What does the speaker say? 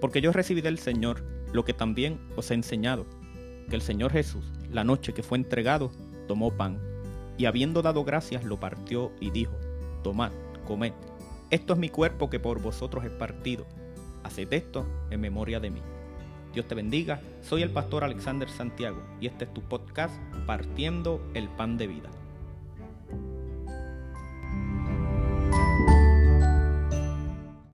Porque yo recibí del Señor lo que también os he enseñado, que el Señor Jesús, la noche que fue entregado, tomó pan, y habiendo dado gracias lo partió y dijo, tomad, comed, esto es mi cuerpo que por vosotros es partido, haced esto en memoria de mí. Dios te bendiga, soy el pastor Alexander Santiago y este es tu podcast Partiendo el Pan de Vida.